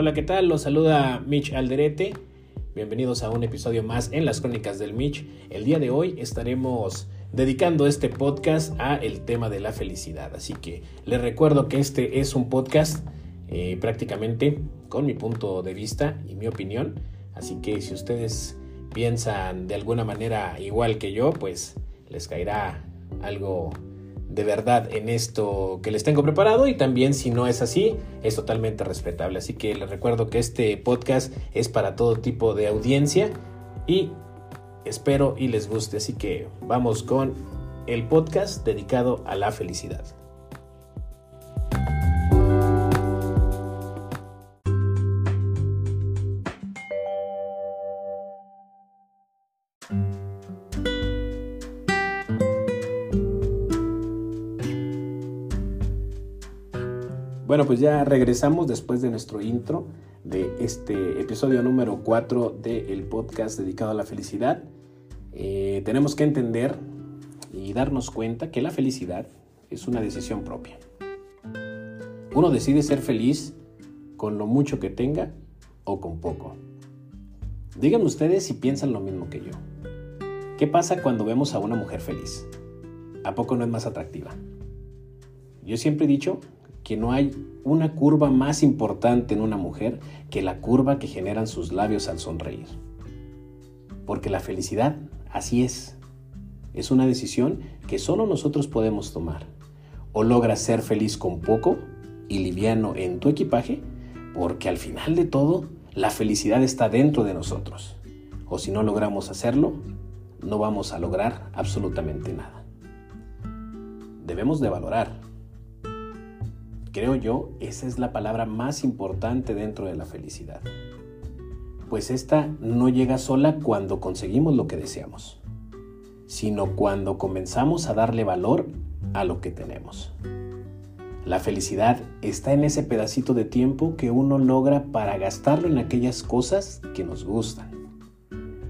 Hola, ¿qué tal? Los saluda Mitch Alderete. Bienvenidos a un episodio más en las crónicas del Mitch. El día de hoy estaremos dedicando este podcast a el tema de la felicidad. Así que les recuerdo que este es un podcast eh, prácticamente con mi punto de vista y mi opinión. Así que si ustedes piensan de alguna manera igual que yo, pues les caerá algo de verdad en esto que les tengo preparado y también si no es así es totalmente respetable. Así que les recuerdo que este podcast es para todo tipo de audiencia y espero y les guste. Así que vamos con el podcast dedicado a la felicidad. Bueno, pues ya regresamos después de nuestro intro de este episodio número 4 del podcast dedicado a la felicidad. Eh, tenemos que entender y darnos cuenta que la felicidad es una decisión propia. Uno decide ser feliz con lo mucho que tenga o con poco. Díganme ustedes si piensan lo mismo que yo. ¿Qué pasa cuando vemos a una mujer feliz? ¿A poco no es más atractiva? Yo siempre he dicho que no hay una curva más importante en una mujer que la curva que generan sus labios al sonreír. Porque la felicidad, así es, es una decisión que solo nosotros podemos tomar. O logras ser feliz con poco y liviano en tu equipaje, porque al final de todo, la felicidad está dentro de nosotros. O si no logramos hacerlo, no vamos a lograr absolutamente nada. Debemos de valorar Creo yo, esa es la palabra más importante dentro de la felicidad. Pues esta no llega sola cuando conseguimos lo que deseamos, sino cuando comenzamos a darle valor a lo que tenemos. La felicidad está en ese pedacito de tiempo que uno logra para gastarlo en aquellas cosas que nos gustan.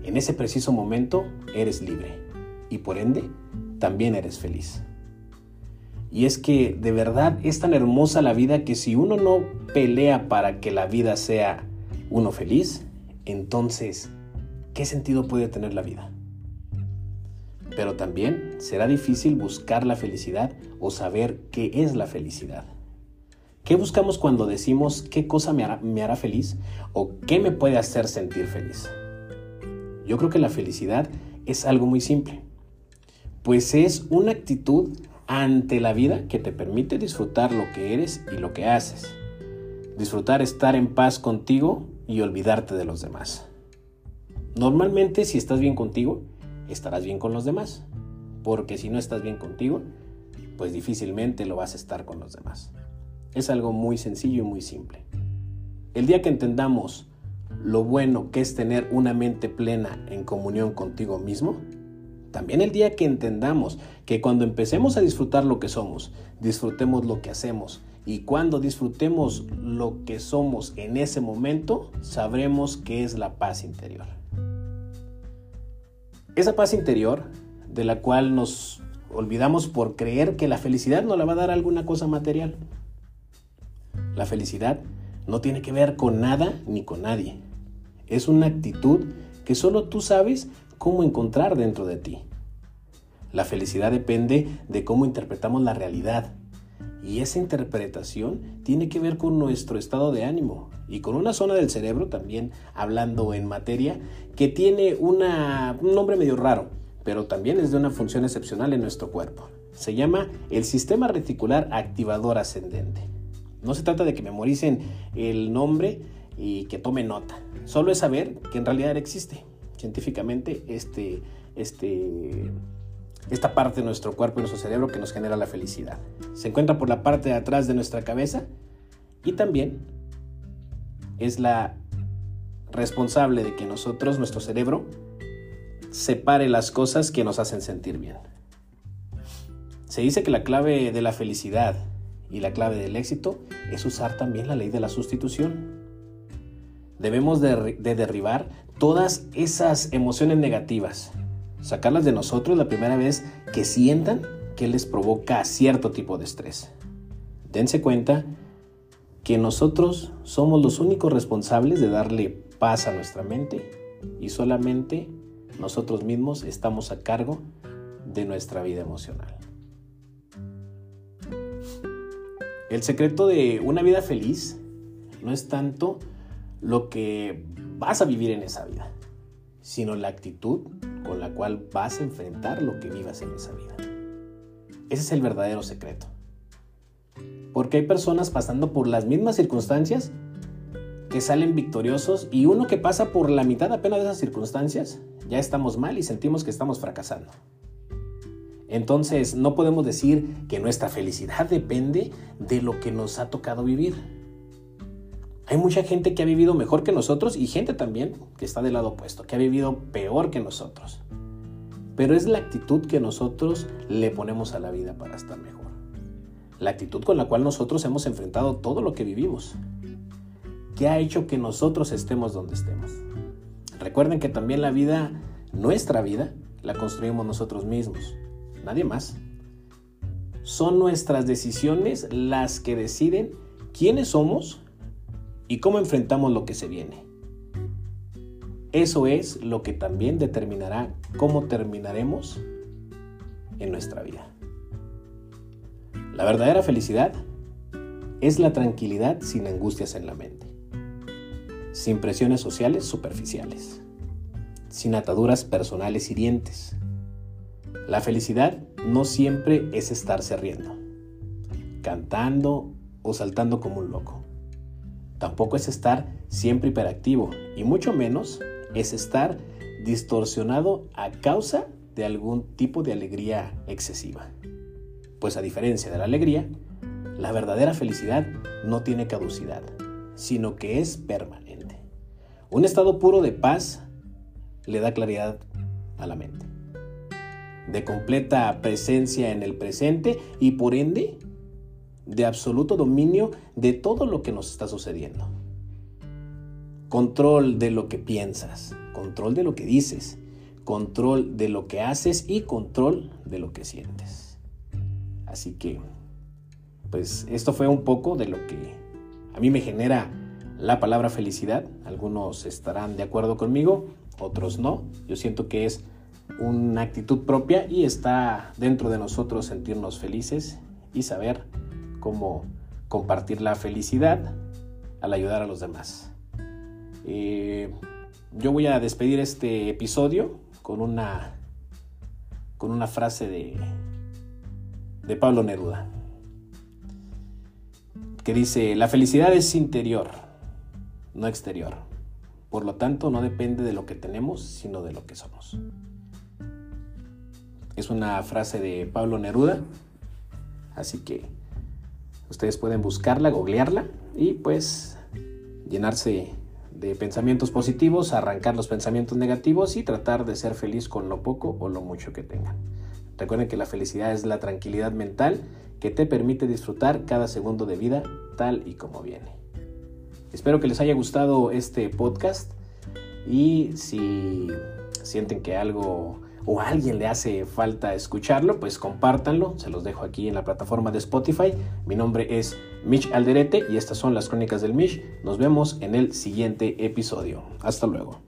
En ese preciso momento eres libre y por ende también eres feliz. Y es que de verdad es tan hermosa la vida que si uno no pelea para que la vida sea uno feliz, entonces, ¿qué sentido puede tener la vida? Pero también será difícil buscar la felicidad o saber qué es la felicidad. ¿Qué buscamos cuando decimos qué cosa me hará, me hará feliz o qué me puede hacer sentir feliz? Yo creo que la felicidad es algo muy simple, pues es una actitud ante la vida que te permite disfrutar lo que eres y lo que haces. Disfrutar estar en paz contigo y olvidarte de los demás. Normalmente si estás bien contigo, estarás bien con los demás. Porque si no estás bien contigo, pues difícilmente lo vas a estar con los demás. Es algo muy sencillo y muy simple. El día que entendamos lo bueno que es tener una mente plena en comunión contigo mismo, también el día que entendamos que cuando empecemos a disfrutar lo que somos, disfrutemos lo que hacemos. Y cuando disfrutemos lo que somos en ese momento, sabremos qué es la paz interior. Esa paz interior de la cual nos olvidamos por creer que la felicidad no la va a dar alguna cosa material. La felicidad no tiene que ver con nada ni con nadie. Es una actitud que solo tú sabes cómo encontrar dentro de ti. La felicidad depende de cómo interpretamos la realidad. Y esa interpretación tiene que ver con nuestro estado de ánimo y con una zona del cerebro, también hablando en materia, que tiene un nombre medio raro, pero también es de una función excepcional en nuestro cuerpo. Se llama el sistema reticular activador ascendente. No se trata de que memoricen el nombre y que tomen nota. Solo es saber que en realidad existe científicamente este, este, esta parte de nuestro cuerpo y nuestro cerebro que nos genera la felicidad. Se encuentra por la parte de atrás de nuestra cabeza y también es la responsable de que nosotros, nuestro cerebro, separe las cosas que nos hacen sentir bien. Se dice que la clave de la felicidad y la clave del éxito es usar también la ley de la sustitución. Debemos de, de derribar todas esas emociones negativas, sacarlas de nosotros la primera vez que sientan que les provoca cierto tipo de estrés. Dense cuenta que nosotros somos los únicos responsables de darle paz a nuestra mente y solamente nosotros mismos estamos a cargo de nuestra vida emocional. El secreto de una vida feliz no es tanto lo que vas a vivir en esa vida, sino la actitud con la cual vas a enfrentar lo que vivas en esa vida. Ese es el verdadero secreto. Porque hay personas pasando por las mismas circunstancias que salen victoriosos y uno que pasa por la mitad apenas de esas circunstancias, ya estamos mal y sentimos que estamos fracasando. Entonces no podemos decir que nuestra felicidad depende de lo que nos ha tocado vivir. Hay mucha gente que ha vivido mejor que nosotros y gente también que está del lado opuesto, que ha vivido peor que nosotros. Pero es la actitud que nosotros le ponemos a la vida para estar mejor. La actitud con la cual nosotros hemos enfrentado todo lo que vivimos. Que ha hecho que nosotros estemos donde estemos. Recuerden que también la vida, nuestra vida, la construimos nosotros mismos nadie más. Son nuestras decisiones las que deciden quiénes somos y cómo enfrentamos lo que se viene. Eso es lo que también determinará cómo terminaremos en nuestra vida. La verdadera felicidad es la tranquilidad sin angustias en la mente, sin presiones sociales superficiales, sin ataduras personales hirientes, la felicidad no siempre es estarse riendo, cantando o saltando como un loco. Tampoco es estar siempre hiperactivo y mucho menos es estar distorsionado a causa de algún tipo de alegría excesiva. Pues a diferencia de la alegría, la verdadera felicidad no tiene caducidad, sino que es permanente. Un estado puro de paz le da claridad a la mente de completa presencia en el presente y por ende de absoluto dominio de todo lo que nos está sucediendo. Control de lo que piensas, control de lo que dices, control de lo que haces y control de lo que sientes. Así que, pues esto fue un poco de lo que a mí me genera la palabra felicidad. Algunos estarán de acuerdo conmigo, otros no. Yo siento que es una actitud propia y está dentro de nosotros sentirnos felices y saber cómo compartir la felicidad al ayudar a los demás. Eh, yo voy a despedir este episodio con una, con una frase de, de Pablo Neruda que dice, la felicidad es interior, no exterior. Por lo tanto, no depende de lo que tenemos, sino de lo que somos. Es una frase de Pablo Neruda, así que ustedes pueden buscarla, googlearla y pues llenarse de pensamientos positivos, arrancar los pensamientos negativos y tratar de ser feliz con lo poco o lo mucho que tengan. Recuerden que la felicidad es la tranquilidad mental que te permite disfrutar cada segundo de vida tal y como viene. Espero que les haya gustado este podcast y si sienten que algo o a alguien le hace falta escucharlo, pues compártanlo. Se los dejo aquí en la plataforma de Spotify. Mi nombre es Mitch Alderete y estas son las crónicas del Mitch. Nos vemos en el siguiente episodio. Hasta luego.